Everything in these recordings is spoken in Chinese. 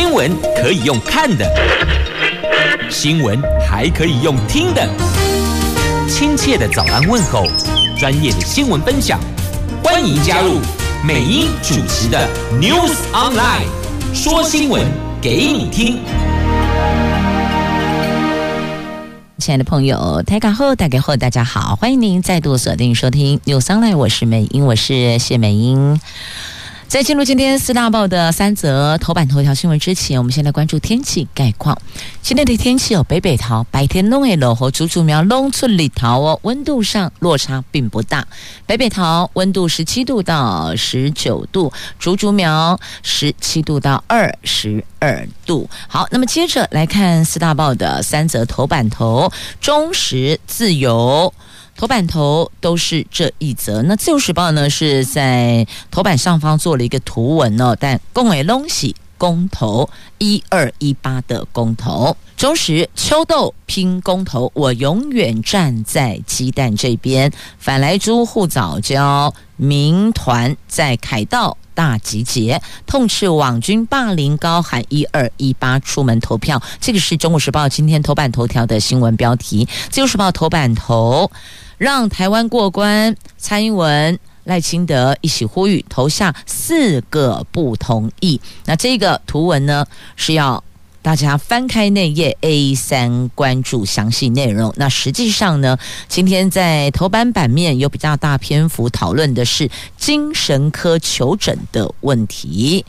新闻可以用看的，新闻还可以用听的。亲切的早安问候，专业的新闻分享，欢迎加入美英主持的 News Online，说新闻给你听。亲爱的朋友，台港后，大家好，大家好，欢迎您再度锁定收听 News Online，我是美英，我是谢美英。在进入今天四大报的三则头版头条新闻之前，我们先来关注天气概况。今天的天气有北北桃，白天弄诶落和竹竹苗弄出里桃哦，温度上落差并不大。北北桃温度十七度到十九度，竹竹苗十七度到二十二度。好，那么接着来看四大报的三则头版头，中时自由。头版头都是这一则。那自由时报呢，是在头版上方做了一个图文哦，但更为隆喜公投一二一八的公投，中时秋豆拼公投，我永远站在鸡蛋这边。反莱猪护早教民团在凯道大集结，痛斥网军霸凌，高喊一二一八出门投票。这个是中国时报今天头版头条的新闻标题。自由时报头版头。让台湾过关，蔡英文、赖清德一起呼吁投下四个不同意。那这个图文呢，是要大家翻开内页 A 三关注详细内容。那实际上呢，今天在头版版面有比较大篇幅讨论的是精神科求诊的问题。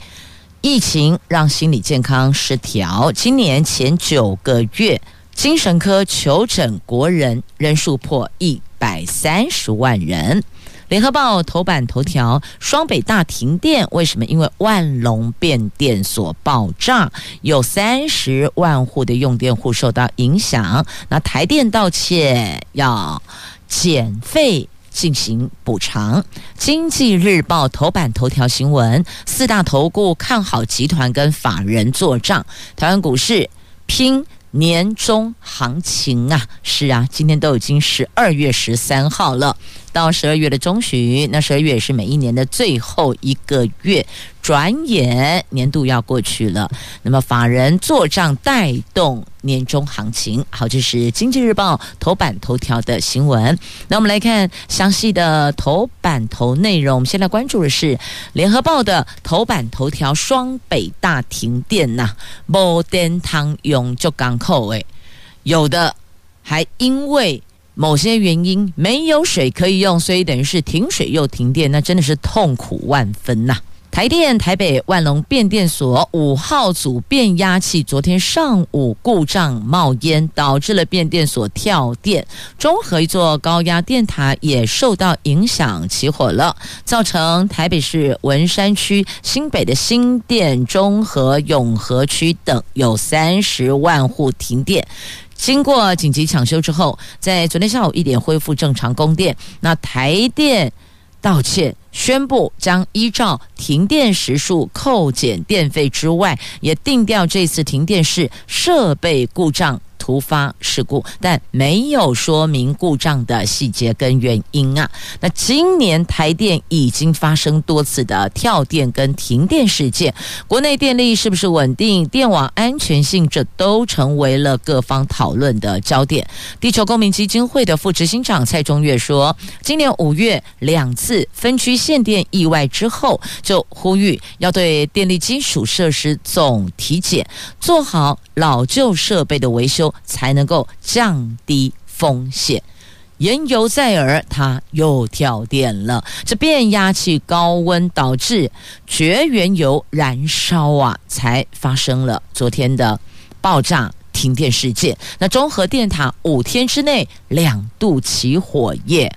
疫情让心理健康失调，今年前九个月精神科求诊国人人数破一。百三十万人。联合报头版头条：双北大停电，为什么？因为万隆变电所爆炸，有三十万户的用电户受到影响。那台电道歉，要减费进行补偿。经济日报头版头条新闻：四大投顾看好集团跟法人做账，台湾股市拼。年终行情啊，是啊，今天都已经十二月十三号了。到十二月的中旬，那十二月也是每一年的最后一个月，转眼年度要过去了。那么法人做账带动年终行情，好，这是《经济日报》头版头条的新闻。那我们来看详细的头版头内容。我们现在关注的是《联合报》的头版头条：双北大停电呐，无电汤用就港口诶，有的还因为。某些原因没有水可以用，所以等于是停水又停电，那真的是痛苦万分呐、台电台北万隆变电所五号组变压器昨天上午故障冒烟，导致了变电所跳电，中和一座高压电塔也受到影响起火了，造成台北市文山区、新北的新店、中和、永和区等有三十万户停电。经过紧急抢修之后，在昨天下午一点恢复正常供电。那台电道歉，宣布将依照停电时数扣减电费之外，也定调这次停电是设备故障。突发事故，但没有说明故障的细节跟原因啊。那今年台电已经发生多次的跳电跟停电事件，国内电力是不是稳定？电网安全性，这都成为了各方讨论的焦点。地球公民基金会的副执行长蔡中岳说，今年五月两次分区限电意外之后，就呼吁要对电力基础设施总体检，做好老旧设备的维修。才能够降低风险。言犹在耳，它又跳电了。这变压器高温导致绝缘油燃烧啊，才发生了昨天的爆炸停电事件。那中和电塔五天之内两度起火耶。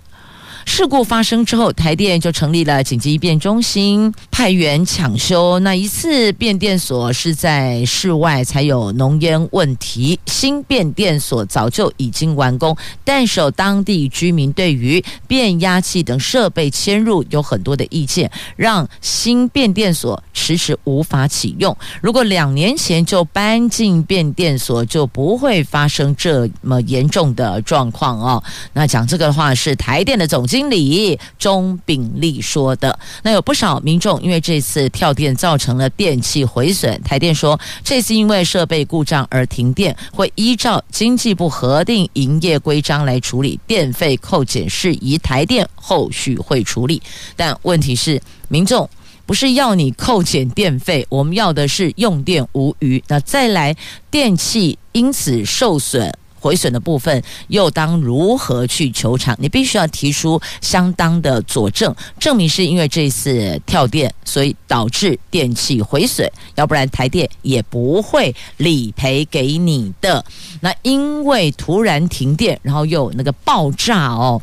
事故发生之后，台电就成立了紧急应变中心，派员抢修。那一次变电所是在室外，才有浓烟问题。新变电所早就已经完工，但是当地居民对于变压器等设备迁入有很多的意见，让新变电所迟迟无法启用。如果两年前就搬进变电所，就不会发生这么严重的状况哦。那讲这个的话是台电的总。经理钟炳立说的。那有不少民众因为这次跳电造成了电器毁损，台电说这次因为设备故障而停电，会依照经济部核定营业规章来处理电费扣减事宜，台电后续会处理。但问题是，民众。不是要你扣减电费，我们要的是用电无虞。那再来，电器因此受损毁损的部分，又当如何去求偿？你必须要提出相当的佐证，证明是因为这次跳电，所以导致电器毁损，要不然台电也不会理赔给你的。那因为突然停电，然后又那个爆炸哦，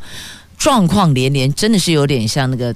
状况连连，真的是有点像那个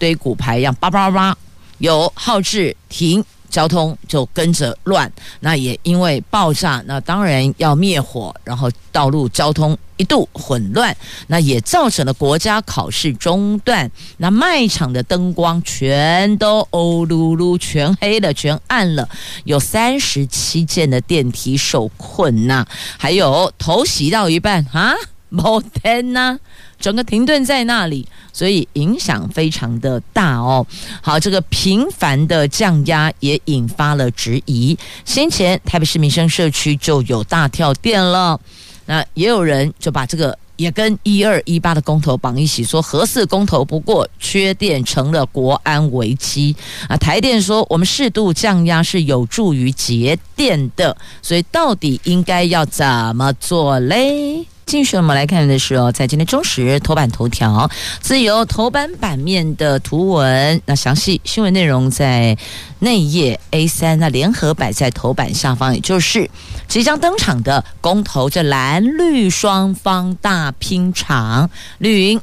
堆骨牌一样，叭叭叭。有号志停，交通就跟着乱。那也因为爆炸，那当然要灭火，然后道路交通一度混乱，那也造成了国家考试中断。那卖场的灯光全都欧噜噜，全黑了，全暗了。有三十七件的电梯受困呐、还有头洗到一半啊，没电呐。整个停顿在那里，所以影响非常的大哦。好，这个频繁的降压也引发了质疑。先前台北市民生社区就有大跳电了，那也有人就把这个也跟一二一八的公投绑一起，说核四公投不过，缺电成了国安危机啊。台电说我们适度降压是有助于节电的，所以到底应该要怎么做嘞？继续，我们来看的是哦，在今天中时头版头条，自由头版版面的图文，那详细新闻内容在内页 A 三，那联合摆在头版下方，也就是即将登场的公投，这蓝绿双方大拼场，绿营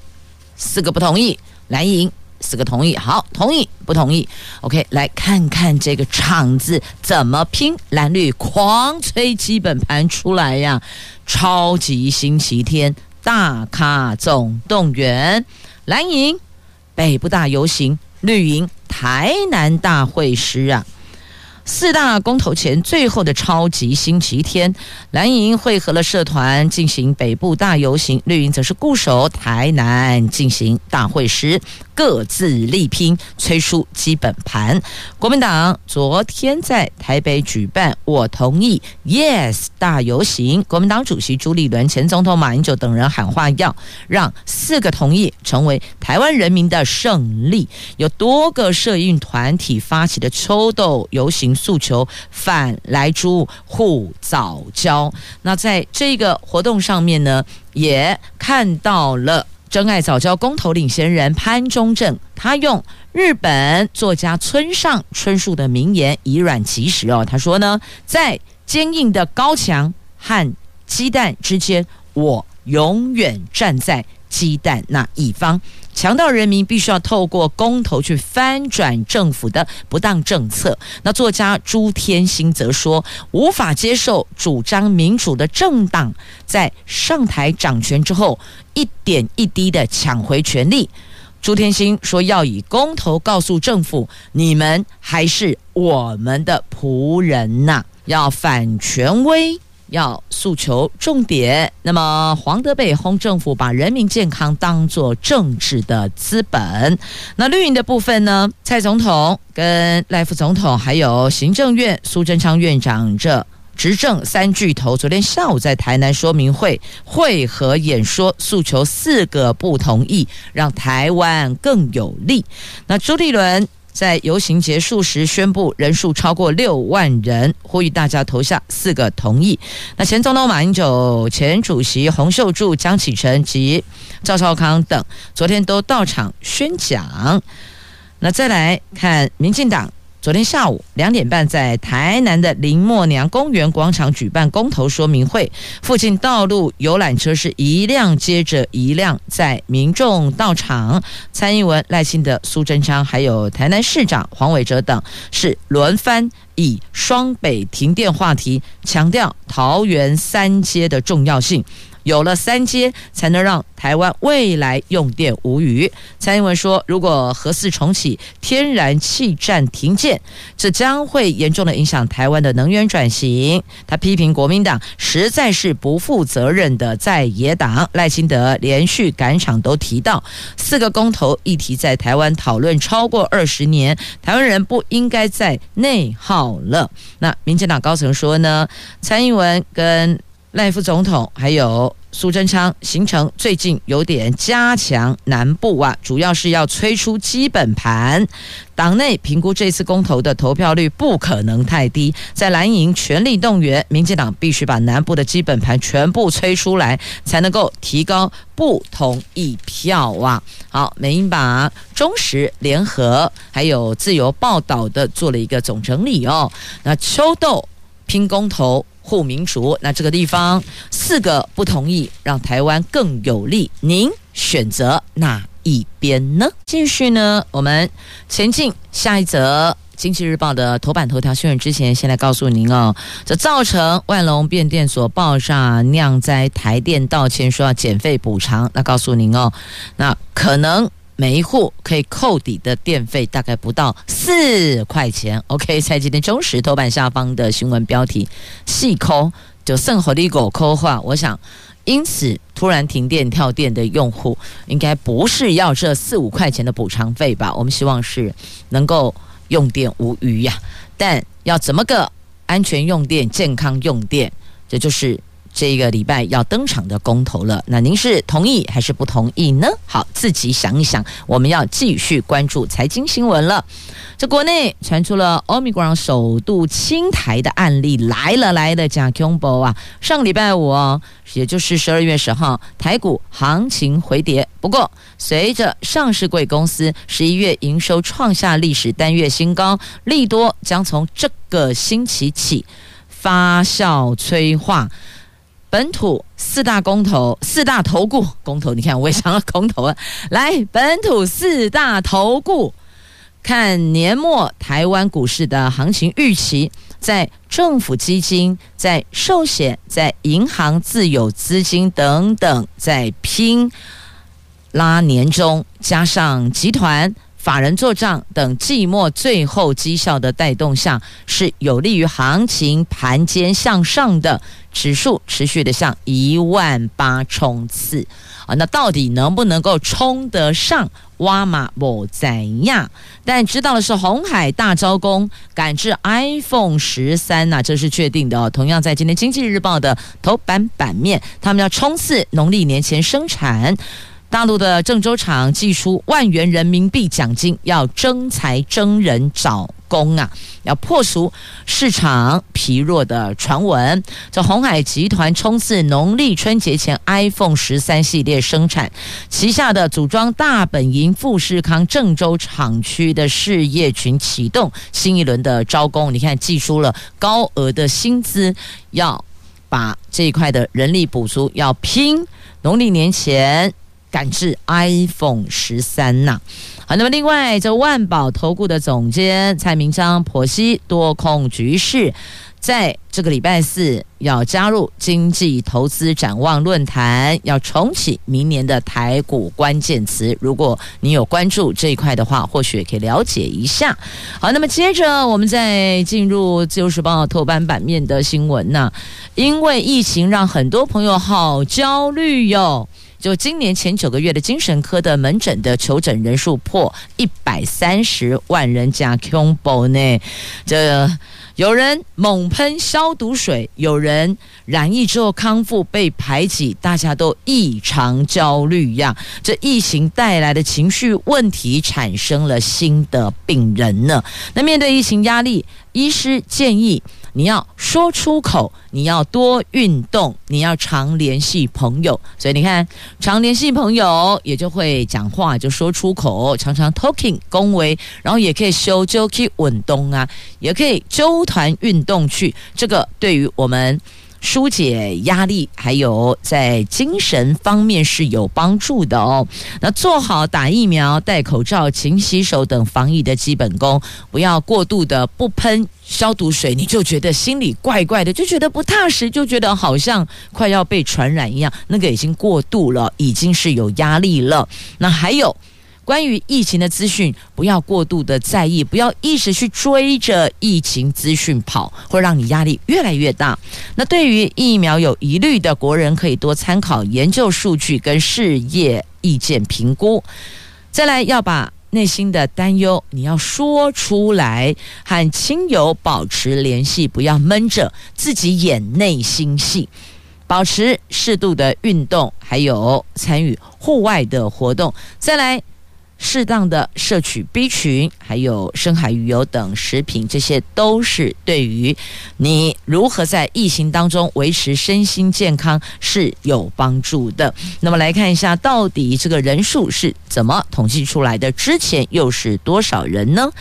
四个不同意，蓝营四个同意，好，同意不同意？OK，来看看这个场子怎么拼，蓝绿狂吹基本盘出来呀！超级星期天，大咖总动员，蓝营北部大游行，绿营台南大会师啊。四大公投前最后的超级星期天，蓝营汇合了社团进行北部大游行，绿营则是固守台南进行大会师。各自力拼，催出基本盘。国民党昨天在台北举办“我同意 ”，Yes 大游行。国民党主席朱立伦、前总统马英九等人喊话，要让四个同意成为台湾人民的胜利。有多个社运团体发起的秋斗游行，诉求反莱猪、护早教。那在这个活动上面呢，也看到了。珍爱早教公投领先人潘忠正，他用日本作家村上春树的名言以卵击石哦。他说呢，在坚硬的高墙和鸡蛋之间，我永远站在鸡蛋那一方。强调人民必须要透过公投去翻转政府的不当政策。那作家朱天心则说，无法接受主张民主的政党在上台掌权之后一点一滴的抢回权力。朱天心说，要以公投告诉政府，你们还是我们的仆人呐，要反权威。要诉求重点，那么黄德北轰政府把人民健康当作政治的资本。那绿营的部分呢？蔡总统跟赖副总统，还有行政院苏贞昌院长这执政三巨头，昨天下午在台南说明会会合演说，诉求四个不同意，让台湾更有利。那朱立伦。在游行结束时宣布人数超过六万人，呼吁大家投下四个同意。那前总统马英九、前主席洪秀柱、江启臣及赵少康等昨天都到场宣讲。那再来看民进党。昨天下午两点半，在台南的林默娘公园广场举办公投说明会，附近道路游览车是一辆接着一辆，在民众到场，蔡英文、赖清德、苏贞昌，还有台南市长黄伟哲等，是轮番以双北停电话题，强调桃园三接的重要性。有了三阶，才能让台湾未来用电无虞。蔡英文说，如果核四重启，天然气站停建，这将会严重的影响台湾的能源转型。他批评国民党实在是不负责任的在野党。赖清德连续赶场都提到，四个公投议题在台湾讨论超过二十年，台湾人不应该再内耗了。那民进党高层说呢，蔡英文跟赖副总统还有苏贞昌行程最近有点加强南部啊，主要是要催出基本盘。党内评估这次公投的投票率不可能太低，在蓝营全力动员，民进党必须把南部的基本盘全部催出来，才能够提高不同意票啊。好，美英把中时联合还有自由报道的做了一个总整理哦。那秋斗拼公投。护民主，那这个地方四个不同意，让台湾更有利。您选择哪一边呢？继续呢，我们前进下一则《经济日报》的头版头条新闻之前，先来告诉您哦，这造成万隆变电所爆炸酿灾，台电道歉说要减费补偿。那告诉您哦，那可能。每一户可以扣抵的电费大概不到四块钱。OK，在今天中时头版下方的新闻标题，细抠就剩火力狗抠话。我想，因此突然停电跳电的用户，应该不是要这四五块钱的补偿费吧？我们希望是能够用电无虞呀。但要怎么个安全用电、健康用电，这就是。这个礼拜要登场的公投了，那您是同意还是不同意呢？好，自己想一想。我们要继续关注财经新闻了。这国内传出了 Omicron 首度清台的案例来了来了，假恐怖啊！上礼拜五哦，也就是十二月十号，台股行情回跌。不过，随着上市贵公司十一月营收创下历史单月新高，利多将从这个星期起发酵催化。本土四大公投，四大投顾公投，你看我也想到公投了。来，本土四大投顾，看年末台湾股市的行情预期，在政府基金、在寿险、在银行自有资金等等，在拼拉年终，加上集团。法人做账等季末最后绩效的带动下，是有利于行情盘间向上的指数持续的向一万八冲刺啊！那到底能不能够冲得上？挖马不在亚，但知道的是红海大招工赶制 iPhone 十三呐，这是确定的哦。同样在今天《经济日报》的头版版面，他们要冲刺农历年前生产。大陆的郑州厂寄出万元人民币奖金，要征才征人找工啊，要破除市场疲弱的传闻。这鸿海集团冲刺农历春节前 iPhone 十三系列生产，旗下的组装大本营富士康郑州厂区的事业群启动新一轮的招工。你看，寄出了高额的薪资，要把这一块的人力补足，要拼农历年前。赶制 iPhone 十三呐，好，那么另外，这万宝投顾的总监蔡明章剖析多空局势，在这个礼拜四要加入经济投资展望论坛，要重启明年的台股关键词。如果你有关注这一块的话，或许也可以了解一下。好，那么接着我们再进入自由时报头版版面的新闻呢，因为疫情让很多朋友好焦虑哟。就今年前九个月的精神科的门诊的求诊人数破一百三十万人，加恐怖呢。这有人猛喷消毒水，有人染疫之后康复被排挤，大家都异常焦虑呀。这疫情带来的情绪问题产生了新的病人呢。那面对疫情压力，医师建议。你要说出口，你要多运动，你要常联系朋友。所以你看，常联系朋友也就会讲话，就说出口，常常 talking 恭维，然后也可以修就去运动啊，也可以周团运动去。这个对于我们疏解压力，还有在精神方面是有帮助的哦。那做好打疫苗、戴口罩、勤洗手等防疫的基本功，不要过度的不喷消毒水，你就觉得心里怪怪的，就觉得不踏实，就觉得好像快要被传染一样。那个已经过度了，已经是有压力了。那还有。关于疫情的资讯，不要过度的在意，不要一直去追着疫情资讯跑，会让你压力越来越大。那对于疫苗有疑虑的国人，可以多参考研究数据跟事业意见评估。再来，要把内心的担忧你要说出来，和亲友保持联系，不要闷着自己演内心戏，保持适度的运动，还有参与户外的活动。再来。适当的摄取 B 群，还有深海鱼油等食品，这些都是对于你如何在疫情当中维持身心健康是有帮助的。那么来看一下，到底这个人数是怎么统计出来的？之前又是多少人呢？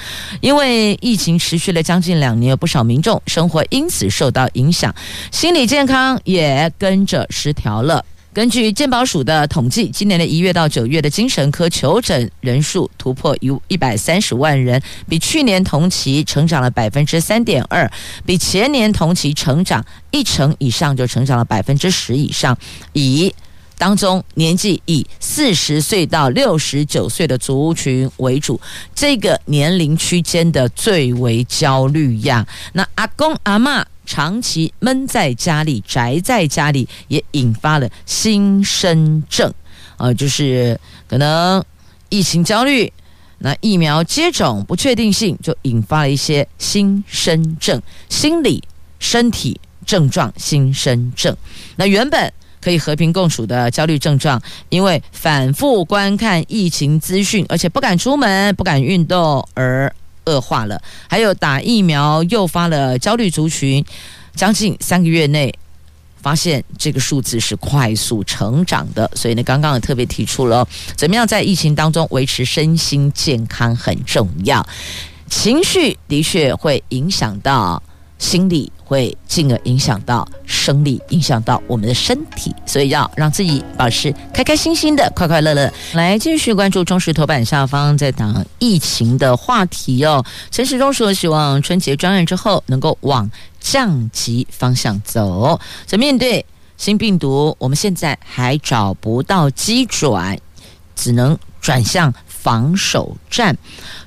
因为疫情持续了将近两年，有不少民众生活因此受到影响，心理健康也跟着失调了。根据健保署的统计，今年的一月到九月的精神科求诊人数突破一一百三十万人，比去年同期成长了百分之三点二，比前年同期成长一成以上，就成长了百分之十以上。以当中年纪以四十岁到六十九岁的族群为主，这个年龄区间的最为焦虑呀。那阿公阿嬷。长期闷在家里，宅在家里，也引发了心身症，呃，就是可能疫情焦虑，那疫苗接种不确定性，就引发了一些心身症，心理、身体症状，心身症。那原本可以和平共处的焦虑症状，因为反复观看疫情资讯，而且不敢出门、不敢运动而。恶化了，还有打疫苗诱发了焦虑族群，将近三个月内发现这个数字是快速成长的，所以呢，刚刚也特别提出了怎么样在疫情当中维持身心健康很重要，情绪的确会影响到。心理会进而影响到生理，影响到我们的身体，所以要让自己保持开开心心的、快快乐乐。来继续关注中时头版下方在讲疫情的话题哦。陈时中说，希望春节专案之后能够往降级方向走。这面对新病毒，我们现在还找不到机转，只能转向。防守战，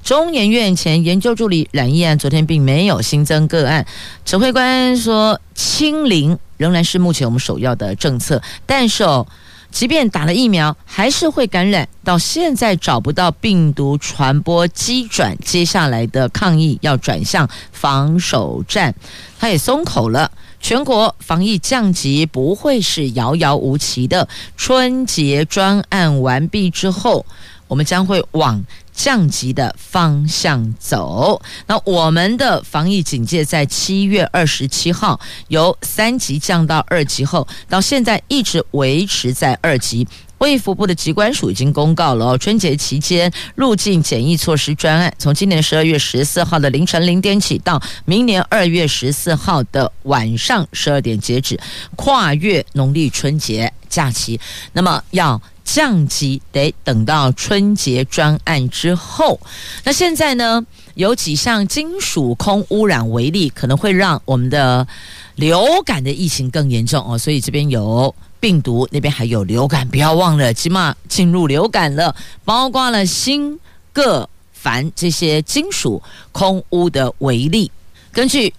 中研院前研究助理染疫案，昨天并没有新增个案。指挥官说，清零仍然是目前我们首要的政策。但是哦，即便打了疫苗，还是会感染。到现在找不到病毒传播机转，接下来的抗疫要转向防守战。他也松口了，全国防疫降级不会是遥遥无期的。春节专案完毕之后。我们将会往降级的方向走。那我们的防疫警戒在七月二十七号由三级降到二级后，到现在一直维持在二级。卫福部的疾管署已经公告了哦，春节期间入境检疫措施专案，从今年十二月十四号的凌晨零点起，到明年二月十四号的晚上十二点截止，跨越农历春节假期。那么要。降级得等到春节专案之后。那现在呢，有几项金属空污染为例，可能会让我们的流感的疫情更严重哦。所以这边有病毒，那边还有流感，不要忘了，起码进入流感了，包括了锌、铬、鈩这些金属空污的为例，根据。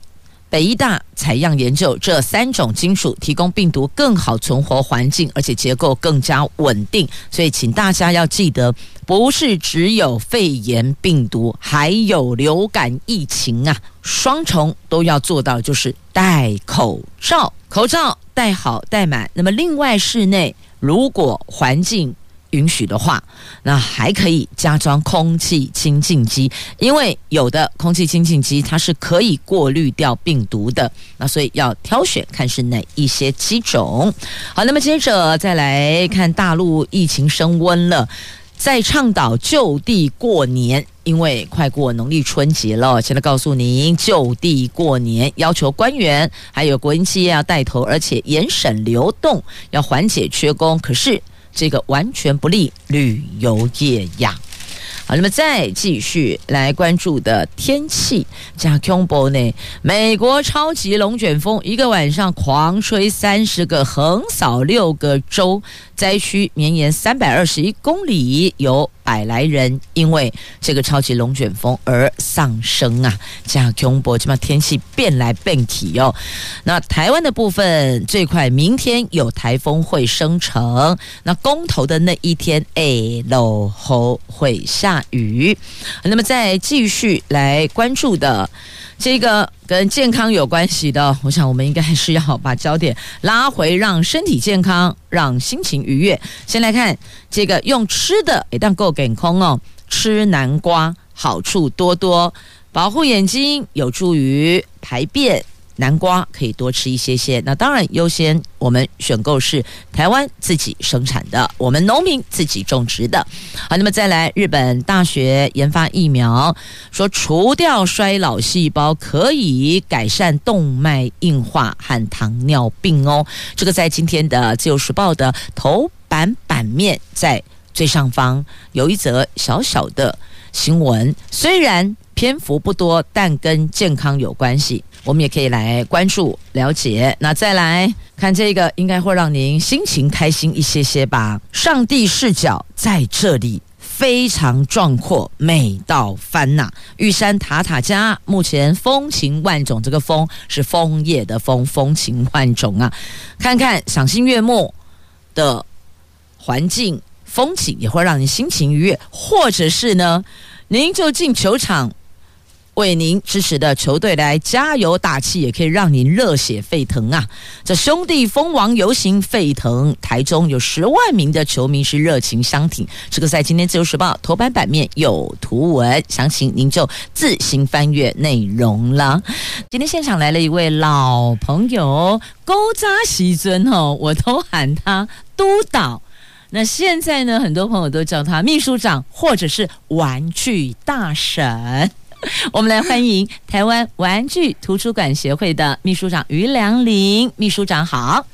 北医大采样研究，这三种金属提供病毒更好存活环境，而且结构更加稳定。所以，请大家要记得，不是只有肺炎病毒，还有流感疫情啊，双重都要做到，就是戴口罩，口罩戴好戴满。那么，另外室内如果环境允许的话，那还可以加装空气清净机，因为有的空气清净机它是可以过滤掉病毒的，那所以要挑选看是哪一些机种。好，那么接着再来看大陆疫情升温了。在倡导就地过年，因为快过农历春节了。现在告诉您，就地过年要求官员还有国营企业要带头，而且严审流动，要缓解缺工。可是这个完全不利旅游业呀。好，那么再继续来关注的天气，加恐怖呢？美国超级龙卷风一个晚上狂吹三十个，横扫六个州，灾区绵延三百二十一公里，有百来人因为这个超级龙卷风而丧生啊！加恐怖，这么天气变来变去哦。那台湾的部分最快明天有台风会生成，那公投的那一天，哎，落后会下。雨，那么再继续来关注的这个跟健康有关系的，我想我们应该还是要把焦点拉回，让身体健康，让心情愉悦。先来看这个用吃的，一旦够健康哦，吃南瓜好处多多，保护眼睛，有助于排便。南瓜可以多吃一些些，那当然优先我们选购是台湾自己生产的，我们农民自己种植的。好，那么再来，日本大学研发疫苗，说除掉衰老细胞可以改善动脉硬化和糖尿病哦。这个在今天的《自由时报》的头版版面，在最上方有一则小小的新闻，虽然篇幅不多，但跟健康有关系。我们也可以来关注了解，那再来看这个，应该会让您心情开心一些些吧。上帝视角在这里非常壮阔，美到翻呐！玉山塔塔加目前风情万种，这个风是枫叶的风，风情万种啊！看看赏心悦目的环境风景，也会让你心情愉悦，或者是呢，您就进球场。为您支持的球队来加油打气，也可以让您热血沸腾啊！这兄弟蜂王游行沸腾，台中有十万名的球迷是热情相挺。这个在今天自由时报头版版面有图文，详情您就自行翻阅内容了。今天现场来了一位老朋友，勾扎西尊哦，我都喊他督导。那现在呢，很多朋友都叫他秘书长，或者是玩具大婶。我们来欢迎台湾玩具图书馆协会的秘书长于良林，秘书长好。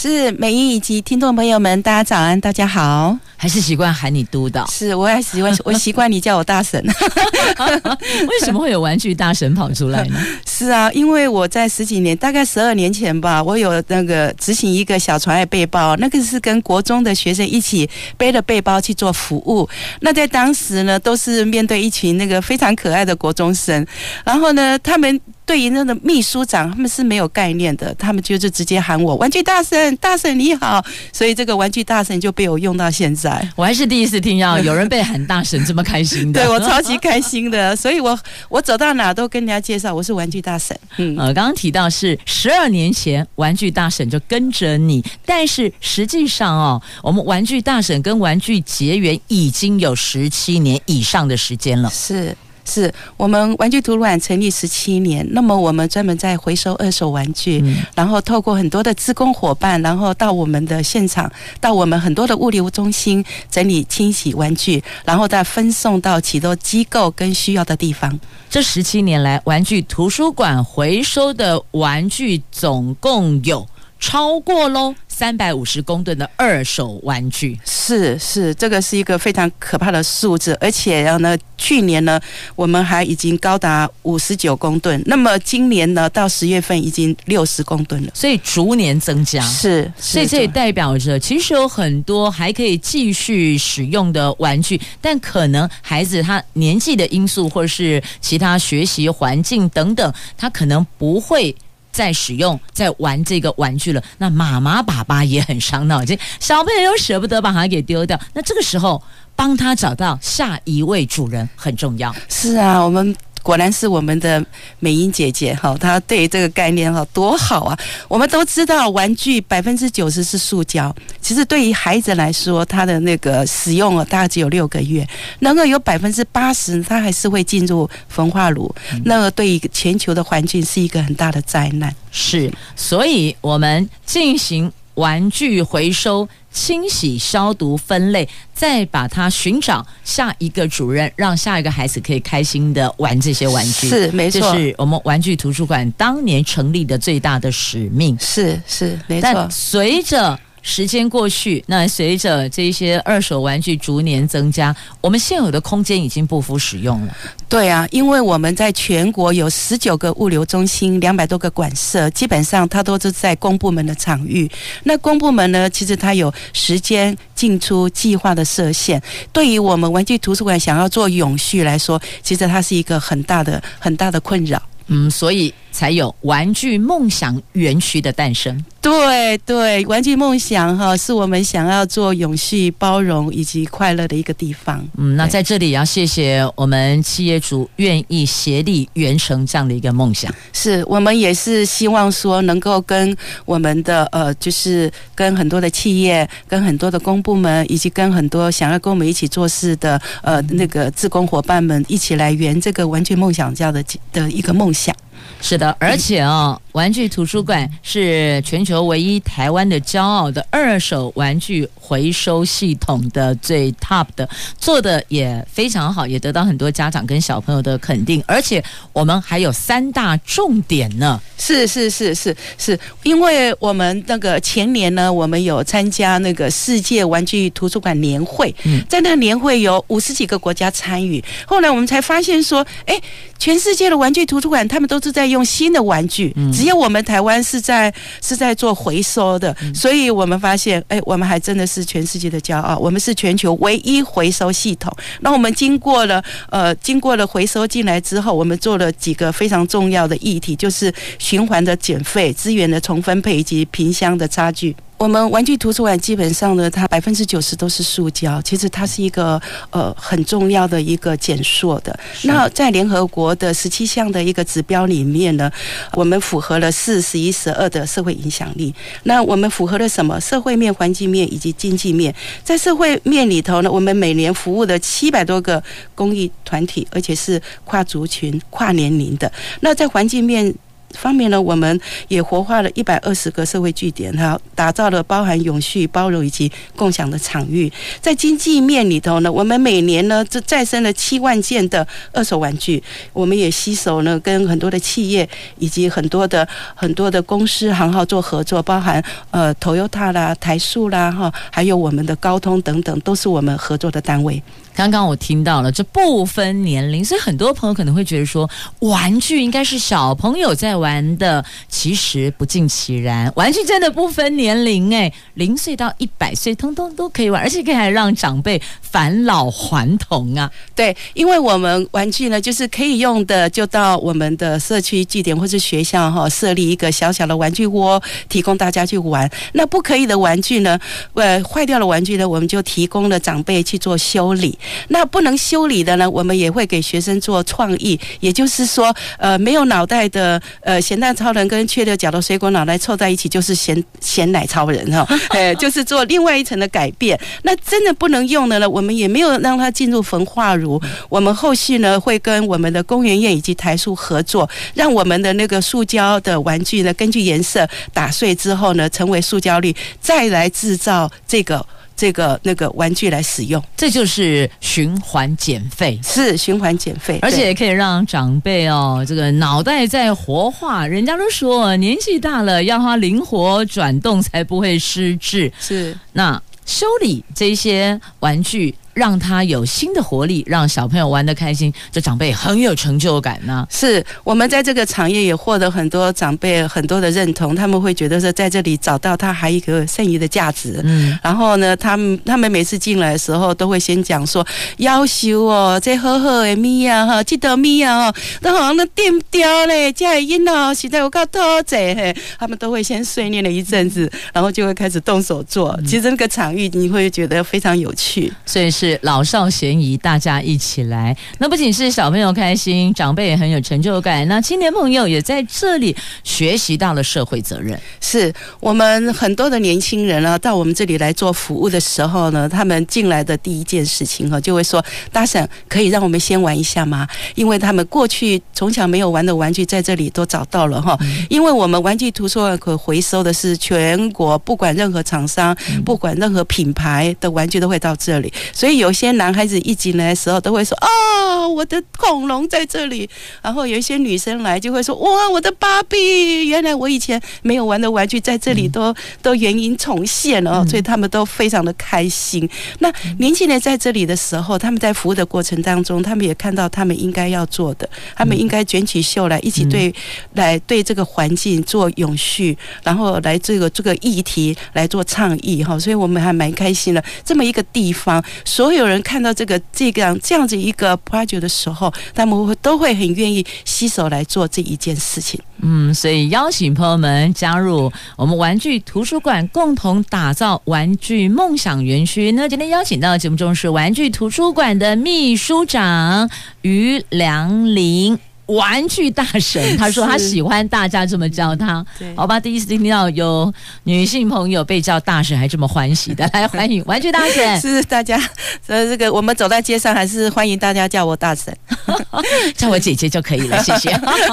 是美英以及听众朋友们，大家早安，大家好。还是习惯喊你督导，是我也习惯，我习惯你叫我大婶。为什么会有玩具大婶跑出来呢？是啊，因为我在十几年，大概十二年前吧，我有那个执行一个小船爱背包，那个是跟国中的学生一起背着背包去做服务。那在当时呢，都是面对一群那个非常可爱的国中生，然后呢，他们。对于那个秘书长，他们是没有概念的，他们就是直接喊我“玩具大婶”，大婶你好，所以这个“玩具大婶”就被我用到现在。我还是第一次听到有人被喊大婶这么开心的，对我超级开心的，所以我我走到哪都跟人家介绍我是玩具大婶。嗯，呃，刚刚提到是十二年前玩具大婶就跟着你，但是实际上哦，我们玩具大婶跟玩具结缘已经有十七年以上的时间了。是。是我们玩具图书馆成立十七年，那么我们专门在回收二手玩具，嗯、然后透过很多的志工伙伴，然后到我们的现场，到我们很多的物流中心整理清洗玩具，然后再分送到许多机构跟需要的地方。这十七年来，玩具图书馆回收的玩具总共有。超过喽三百五十公吨的二手玩具，是是，这个是一个非常可怕的数字，而且呢，去年呢，我们还已经高达五十九公吨，那么今年呢，到十月份已经六十公吨了，所以逐年增加，是，是，所以这也代表着其实有很多还可以继续使用的玩具，但可能孩子他年纪的因素，或者是其他学习环境等等，他可能不会。在使用，在玩这个玩具了，那妈妈爸爸也很伤脑筋，小朋友又舍不得把它给丢掉，那这个时候帮他找到下一位主人很重要。是啊，我们。果然是我们的美英姐姐哈，她对于这个概念哈多好啊！我们都知道，玩具百分之九十是塑胶，其实对于孩子来说，他的那个使用了大概只有六个月，能够有百分之八十，它还是会进入焚化炉，那个对于全球的环境是一个很大的灾难。是，所以我们进行。玩具回收、清洗、消毒、分类，再把它寻找下一个主人，让下一个孩子可以开心的玩这些玩具。是没错，这是我们玩具图书馆当年成立的最大的使命。是是没错。但随着时间过去，那随着这些二手玩具逐年增加，我们现有的空间已经不敷使用了。对啊，因为我们在全国有十九个物流中心，两百多个馆舍，基本上它都是在公部门的场域。那公部门呢，其实它有时间进出计划的设限。对于我们玩具图书馆想要做永续来说，其实它是一个很大的、很大的困扰。嗯，所以才有玩具梦想园区的诞生。对对，玩具梦想哈，是我们想要做永续、包容以及快乐的一个地方。嗯，那在这里也要谢谢我们企业主愿意协力完成这样的一个梦想。是我们也是希望说，能够跟我们的呃，就是跟很多的企业、跟很多的公部门，以及跟很多想要跟我们一起做事的呃那个志工伙伴们，一起来圆这个玩具梦想这样的的一个梦想。 시. 是的，而且哦，玩具图书馆是全球唯一台湾的骄傲的二手玩具回收系统的最 top 的，做的也非常好，也得到很多家长跟小朋友的肯定。而且我们还有三大重点呢，是是是是是，因为我们那个前年呢，我们有参加那个世界玩具图书馆年会，在那年会有五十几个国家参与，后来我们才发现说，哎，全世界的玩具图书馆他们都是在用新的玩具，只有我们台湾是在是在做回收的，所以我们发现，哎，我们还真的是全世界的骄傲，我们是全球唯一回收系统。那我们经过了呃，经过了回收进来之后，我们做了几个非常重要的议题，就是循环的减费、资源的重分配以及萍乡的差距。我们玩具图书馆基本上呢，它百分之九十都是塑胶，其实它是一个呃很重要的一个减塑的。那在联合国的十七项的一个指标里面呢，我们符合了四十一、十二的社会影响力。那我们符合了什么？社会面、环境面以及经济面。在社会面里头呢，我们每年服务的七百多个公益团体，而且是跨族群、跨年龄的。那在环境面。方面呢，我们也活化了一百二十个社会据点，哈，打造了包含永续、包容以及共享的场域。在经济面里头呢，我们每年呢，就再生了七万件的二手玩具。我们也携手呢，跟很多的企业以及很多的很多的公司行号做合作，包含呃，Toyota 啦、台塑啦，哈，还有我们的高通等等，都是我们合作的单位。刚刚我听到了，这不分年龄，所以很多朋友可能会觉得说，玩具应该是小朋友在玩的，其实不尽其然，玩具真的不分年龄，哎，零岁到一百岁，通通都可以玩，而且可以还让长辈返老还童啊。对，因为我们玩具呢，就是可以用的，就到我们的社区据点或是学校哈，设立一个小小的玩具窝，提供大家去玩。那不可以的玩具呢，呃，坏掉的玩具呢，我们就提供了长辈去做修理。那不能修理的呢，我们也会给学生做创意，也就是说，呃，没有脑袋的呃咸蛋超人跟缺六角的水果脑袋凑在一起就是咸 咸奶超人哈，呃，就是做另外一层的改变。那真的不能用的呢，我们也没有让它进入焚化炉。我们后续呢会跟我们的工研院以及台塑合作，让我们的那个塑胶的玩具呢，根据颜色打碎之后呢，成为塑胶粒，再来制造这个。这个那个玩具来使用，这就是循环减费，是循环减费，而且也可以让长辈哦，这个脑袋在活化。人家都说年纪大了要他灵活转动，才不会失智。是，那修理这些玩具。让他有新的活力，让小朋友玩得开心，这长辈很有成就感呢、啊。是我们在这个产业也获得很多长辈很多的认同，他们会觉得说在这里找到他还有一个剩余的价值。嗯，然后呢，他们他们每次进来的时候都会先讲说，要求哦，这好好的咪呀哈，记得咪呀哦，都好像那电雕嘞，家音哦，实在我靠多贼嘿，他们都会先碎念了一阵子，然后就会开始动手做。其实那个场域你会觉得非常有趣，所以是。就是老少咸宜，大家一起来。那不仅是小朋友开心，长辈也很有成就感。那青年朋友也在这里学习到了社会责任。是我们很多的年轻人啊，到我们这里来做服务的时候呢，他们进来的第一件事情哈，就会说：“大婶，可以让我们先玩一下吗？”因为他们过去从小没有玩的玩具，在这里都找到了哈。因为我们玩具图书馆可回收的是全国，不管任何厂商，不管任何品牌的玩具都会到这里，所以有些男孩子一进来的时候都会说：“啊，我的恐龙在这里。”然后有一些女生来就会说：“哇，我的芭比，原来我以前没有玩的玩具在这里都都原因重现了。”所以他们都非常的开心。那年轻人在这里的时候，他们在服务的过程当中，他们也看到他们应该要做的，他们应该卷起袖来一起对来对这个环境做永续，然后来这个这个议题来做倡议哈。所以我们还蛮开心的。这么一个地方，所有人看到这个这个这样子一个 project 的时候，他们会都会很愿意携手来做这一件事情。嗯，所以邀请朋友们加入我们玩具图书馆，共同打造玩具梦想园区。那今天邀请到节目中是玩具图书馆的秘书长于良林。玩具大神，他说他喜欢大家这么叫他。对，好吧，第一次听到有女性朋友被叫大神还这么欢喜的，来欢迎玩具大神。是大家，呃，这个我们走在街上还是欢迎大家叫我大神，叫我姐姐就可以了，谢谢。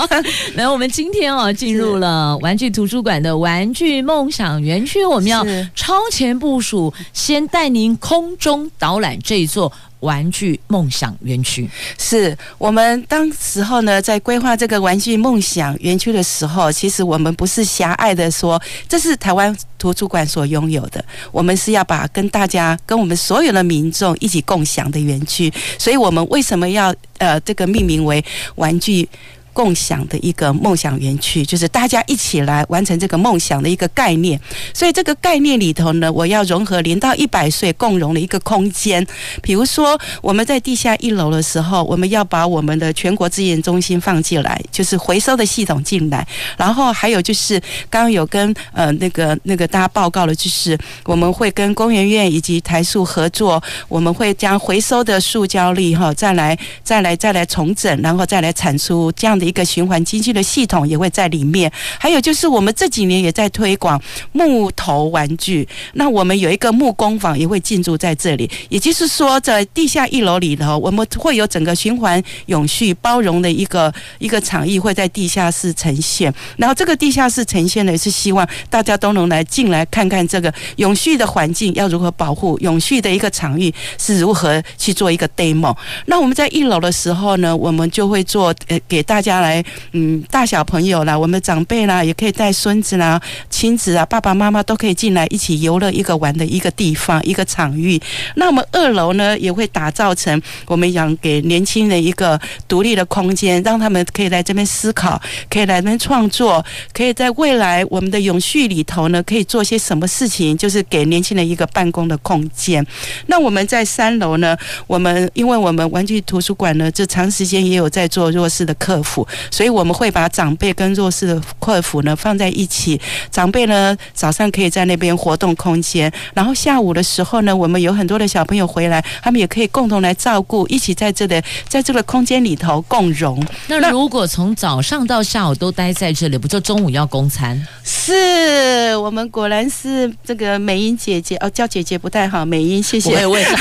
来，我们今天哦进入了玩具图书馆的玩具梦想园区，我们要超前部署，先带您空中导览这一座。玩具梦想园区，是我们当时候呢，在规划这个玩具梦想园区的时候，其实我们不是狭隘的说这是台湾图书馆所拥有的，我们是要把跟大家、跟我们所有的民众一起共享的园区。所以，我们为什么要呃这个命名为玩具？共享的一个梦想园区，就是大家一起来完成这个梦想的一个概念。所以这个概念里头呢，我要融合零到一百岁共融的一个空间。比如说，我们在地下一楼的时候，我们要把我们的全国资源中心放进来，就是回收的系统进来。然后还有就是，刚刚有跟呃那个那个大家报告的，就是我们会跟工研院以及台塑合作，我们会将回收的塑胶粒哈再来再来再来重整，然后再来产出这样的。一个循环经济的系统也会在里面，还有就是我们这几年也在推广木头玩具，那我们有一个木工坊也会进驻在这里，也就是说在地下一楼里头，我们会有整个循环永续包容的一个一个场域会在地下室呈现，然后这个地下室呈现的是希望大家都能来进来看看这个永续的环境要如何保护，永续的一个场域是如何去做一个 demo。那我们在一楼的时候呢，我们就会做呃给大家。来，嗯，大小朋友啦，我们长辈啦，也可以带孙子啦、亲子啊，爸爸妈妈都可以进来一起游乐一个玩的一个地方，一个场域。那我们二楼呢，也会打造成我们想给年轻人一个独立的空间，让他们可以来这边思考，可以来这边创作，可以在未来我们的永续里头呢，可以做些什么事情，就是给年轻人一个办公的空间。那我们在三楼呢，我们因为我们玩具图书馆呢，这长时间也有在做弱势的客服。所以我们会把长辈跟弱势的客服呢放在一起。长辈呢早上可以在那边活动空间，然后下午的时候呢，我们有很多的小朋友回来，他们也可以共同来照顾，一起在这里，在这个空间里头共融。那如果从早上到下午都待在这里，不就中午要供餐？是我们果然是这个美英姐姐哦，叫姐姐不太好，美英谢谢。我也，我也是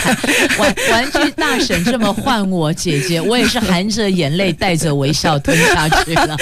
玩玩具大婶这么唤我姐姐，我也是含着眼泪带着微笑。吞下去了，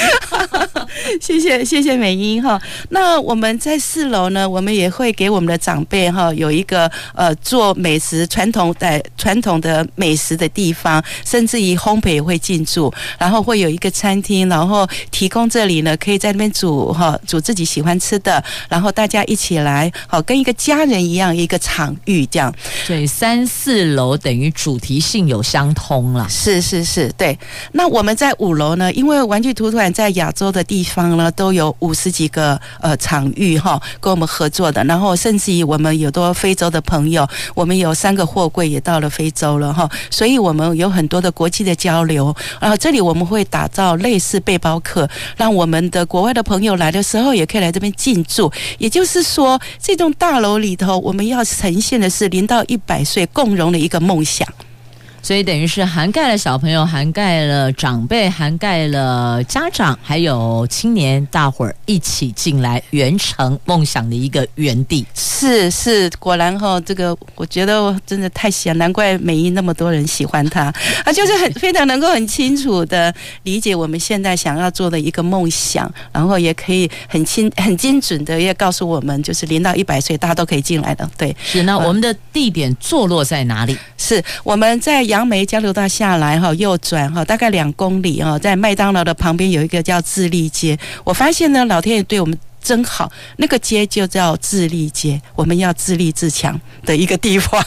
谢谢谢谢美英哈。那我们在四楼呢，我们也会给我们的长辈哈有一个呃做美食传统的传统的美食的地方，甚至于烘焙也会进驻，然后会有一个餐厅，然后提供这里呢可以在那边煮哈煮自己喜欢吃的，然后大家一起来好跟一个家人一样一个场域这样。对三四楼等于主题性有相通了，是是是，对。那我们在五楼呢？因因为玩具图书馆在亚洲的地方呢，都有五十几个呃场域哈，跟我们合作的。然后甚至于我们有多非洲的朋友，我们有三个货柜也到了非洲了哈，所以我们有很多的国际的交流。然后这里我们会打造类似背包客，让我们的国外的朋友来的时候也可以来这边进驻。也就是说，这栋大楼里头，我们要呈现的是零到一百岁共融的一个梦想。所以等于是涵盖了小朋友，涵盖了长辈，涵盖了家长，还有青年，大伙儿一起进来圆成梦想的一个园地。是是，果然哈，这个我觉得我真的太喜欢，难怪美英那么多人喜欢他啊，就是很非常能够很清楚的理解我们现在想要做的一个梦想，然后也可以很清很精准的也告诉我们，就是零到一百岁大家都可以进来的。对，是。那我们的地点坐落在哪里？是我们在。杨梅交流道下来哈，右转哈，大概两公里哈，在麦当劳的旁边有一个叫智利街。我发现呢，老天爷对我们。真好，那个街就叫自立街，我们要自立自强的一个地方。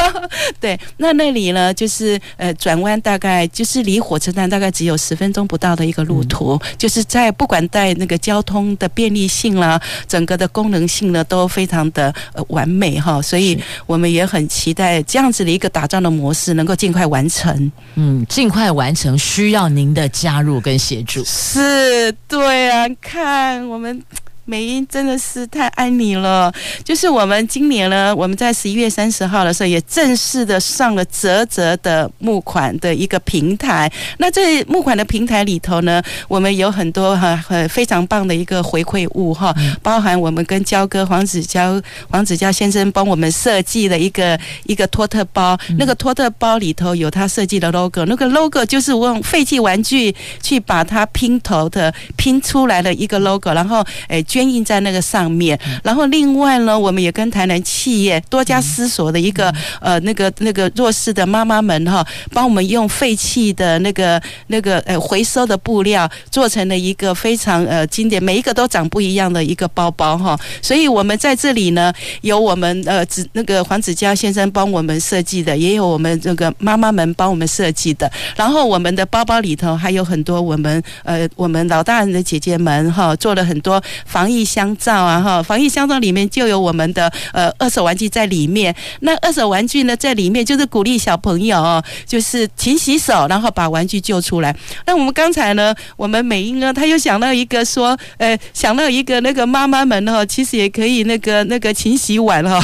对，那那里呢，就是呃转弯大概就是离火车站大概只有十分钟不到的一个路途，嗯、就是在不管在那个交通的便利性啦，整个的功能性呢都非常的呃完美哈，所以我们也很期待这样子的一个打造的模式能够尽快完成。嗯，尽快完成需要您的加入跟协助。是，对啊，看我们。美英真的是太爱你了，就是我们今年呢，我们在十一月三十号的时候也正式的上了泽泽的募款的一个平台。那这募款的平台里头呢，我们有很多哈很非常棒的一个回馈物哈，包含我们跟焦哥黄子佼黄子佼先生帮我们设计的一个一个托特包，那个托特包里头有他设计的 logo，那个 logo 就是我用废弃玩具去把它拼头的拼出来的一个 logo，然后诶。捐印在那个上面，然后另外呢，我们也跟台南企业多加思索的一个呃那个那个弱势的妈妈们哈，帮我们用废弃的那个那个呃回收的布料做成了一个非常呃经典，每一个都长不一样的一个包包哈。所以我们在这里呢，有我们呃子那个黄子佳先生帮我们设计的，也有我们这个妈妈们帮我们设计的。然后我们的包包里头还有很多我们呃我们老大人的姐姐们哈做了很多防。防疫香皂啊，哈，防疫香皂里面就有我们的呃二手玩具在里面。那二手玩具呢，在里面就是鼓励小朋友哦，就是勤洗手，然后把玩具救出来。那我们刚才呢，我们美英呢，他又想到一个说，呃，想到一个那个妈妈们哈，其实也可以那个那个勤洗碗哈。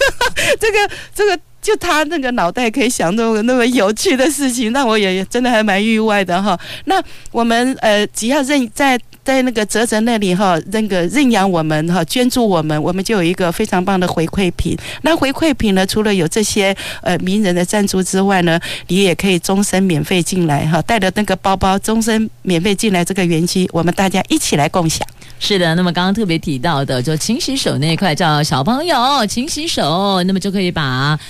这个这个，就他那个脑袋可以想到那么有趣的事情，那我也真的还蛮意外的哈。那我们呃，只要认在。在那个泽泽那里哈，那个认养我们哈，捐助我们，我们就有一个非常棒的回馈品。那回馈品呢，除了有这些呃名人的赞助之外呢，你也可以终身免费进来哈，带着那个包包终身免费进来这个园区，我们大家一起来共享。是的，那么刚刚特别提到的，就勤洗手那一块，叫小朋友勤洗手，那么就可以把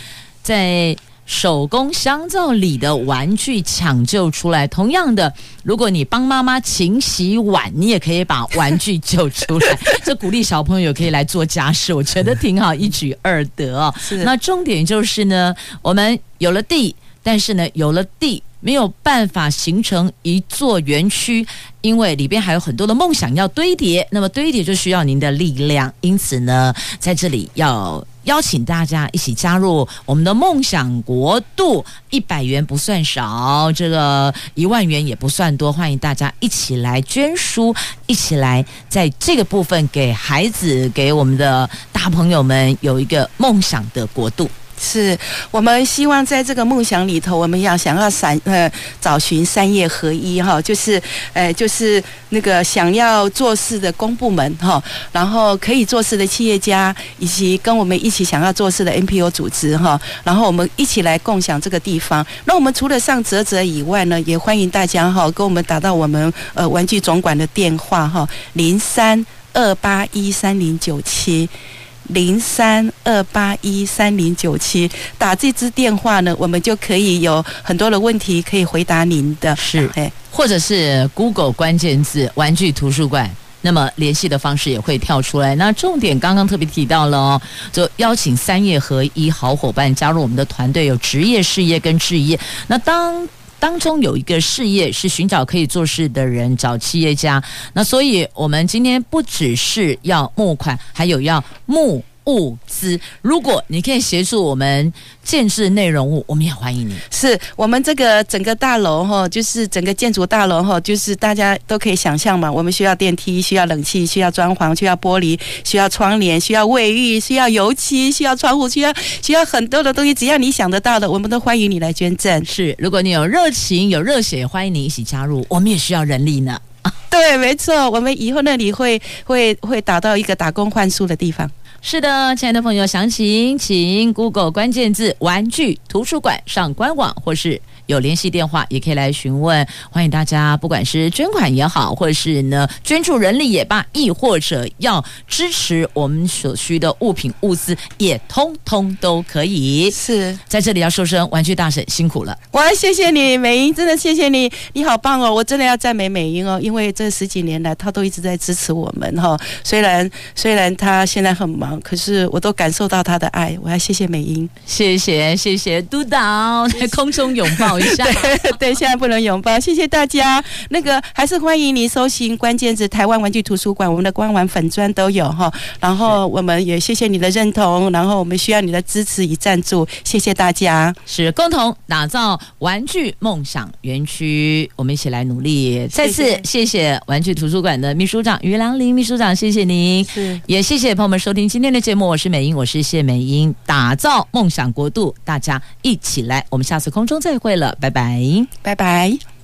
在。手工香皂里的玩具抢救出来。同样的，如果你帮妈妈勤洗碗，你也可以把玩具救出来。这鼓励小朋友可以来做家事，我觉得挺好，一举二得哦。那重点就是呢，我们有了地，但是呢，有了地没有办法形成一座园区，因为里边还有很多的梦想要堆叠。那么堆叠就需要您的力量，因此呢，在这里要。邀请大家一起加入我们的梦想国度，一百元不算少，这个一万元也不算多，欢迎大家一起来捐书，一起来在这个部分给孩子、给我们的大朋友们有一个梦想的国度。是我们希望在这个梦想里头，我们要想要三呃找寻三业合一哈，就是呃就是那个想要做事的公部门哈，然后可以做事的企业家，以及跟我们一起想要做事的 NPO 组织哈，然后我们一起来共享这个地方。那我们除了上泽泽以外呢，也欢迎大家哈跟我们打到我们呃玩具总管的电话哈，零三二八一三零九七。零三二八一三零九七，打这支电话呢，我们就可以有很多的问题可以回答您的。是，或者是 Google 关键字“玩具图书馆”，那么联系的方式也会跳出来。那重点刚刚特别提到了哦，就邀请三业合一好伙伴加入我们的团队，有职业、事业跟置业。那当当中有一个事业是寻找可以做事的人，找企业家。那所以我们今天不只是要募款，还有要募。物资，如果你可以协助我们建设内容物，我们也欢迎你。是我们这个整个大楼哈，就是整个建筑大楼哈，就是大家都可以想象嘛。我们需要电梯，需要冷气，需要装潢，需要玻璃，需要窗帘，需要卫浴，需要油漆，需要窗户，需要需要很多的东西。只要你想得到的，我们都欢迎你来捐赠。是，如果你有热情、有热血，欢迎你一起加入。我们也需要人力呢。对，没错，我们以后那里会会会打到一个打工换宿的地方。是的，亲爱的朋友，详情请 Google 关键字“玩具图书馆”上官网，或是有联系电话，也可以来询问。欢迎大家，不管是捐款也好，或是呢捐助人力也罢，亦或者要支持我们所需的物品物资，也通通都可以。是在这里要说声玩具大婶辛苦了，我要谢谢你，美英，真的谢谢你，你好棒哦！我真的要赞美美英哦，因为这十几年来，她都一直在支持我们哈。虽然虽然她现在很忙。可是我都感受到他的爱，我要谢谢美英，谢谢谢谢督导，在空中拥抱一下，对 对，现在不能拥抱，谢谢大家。那个还是欢迎你搜寻关键字“台湾玩具图书馆”，我们的官网粉砖都有哈。然后我们也谢谢你的认同，然后我们需要你的支持与赞助，谢谢大家，是共同打造玩具梦想园区，我们一起来努力。再次谢谢。玩具图书馆的秘书长于良林秘书长，谢谢您，也谢谢朋友们收听今天的节目，我是美英，我是谢美英，打造梦想国度，大家一起来，我们下次空中再会了，拜拜，拜拜。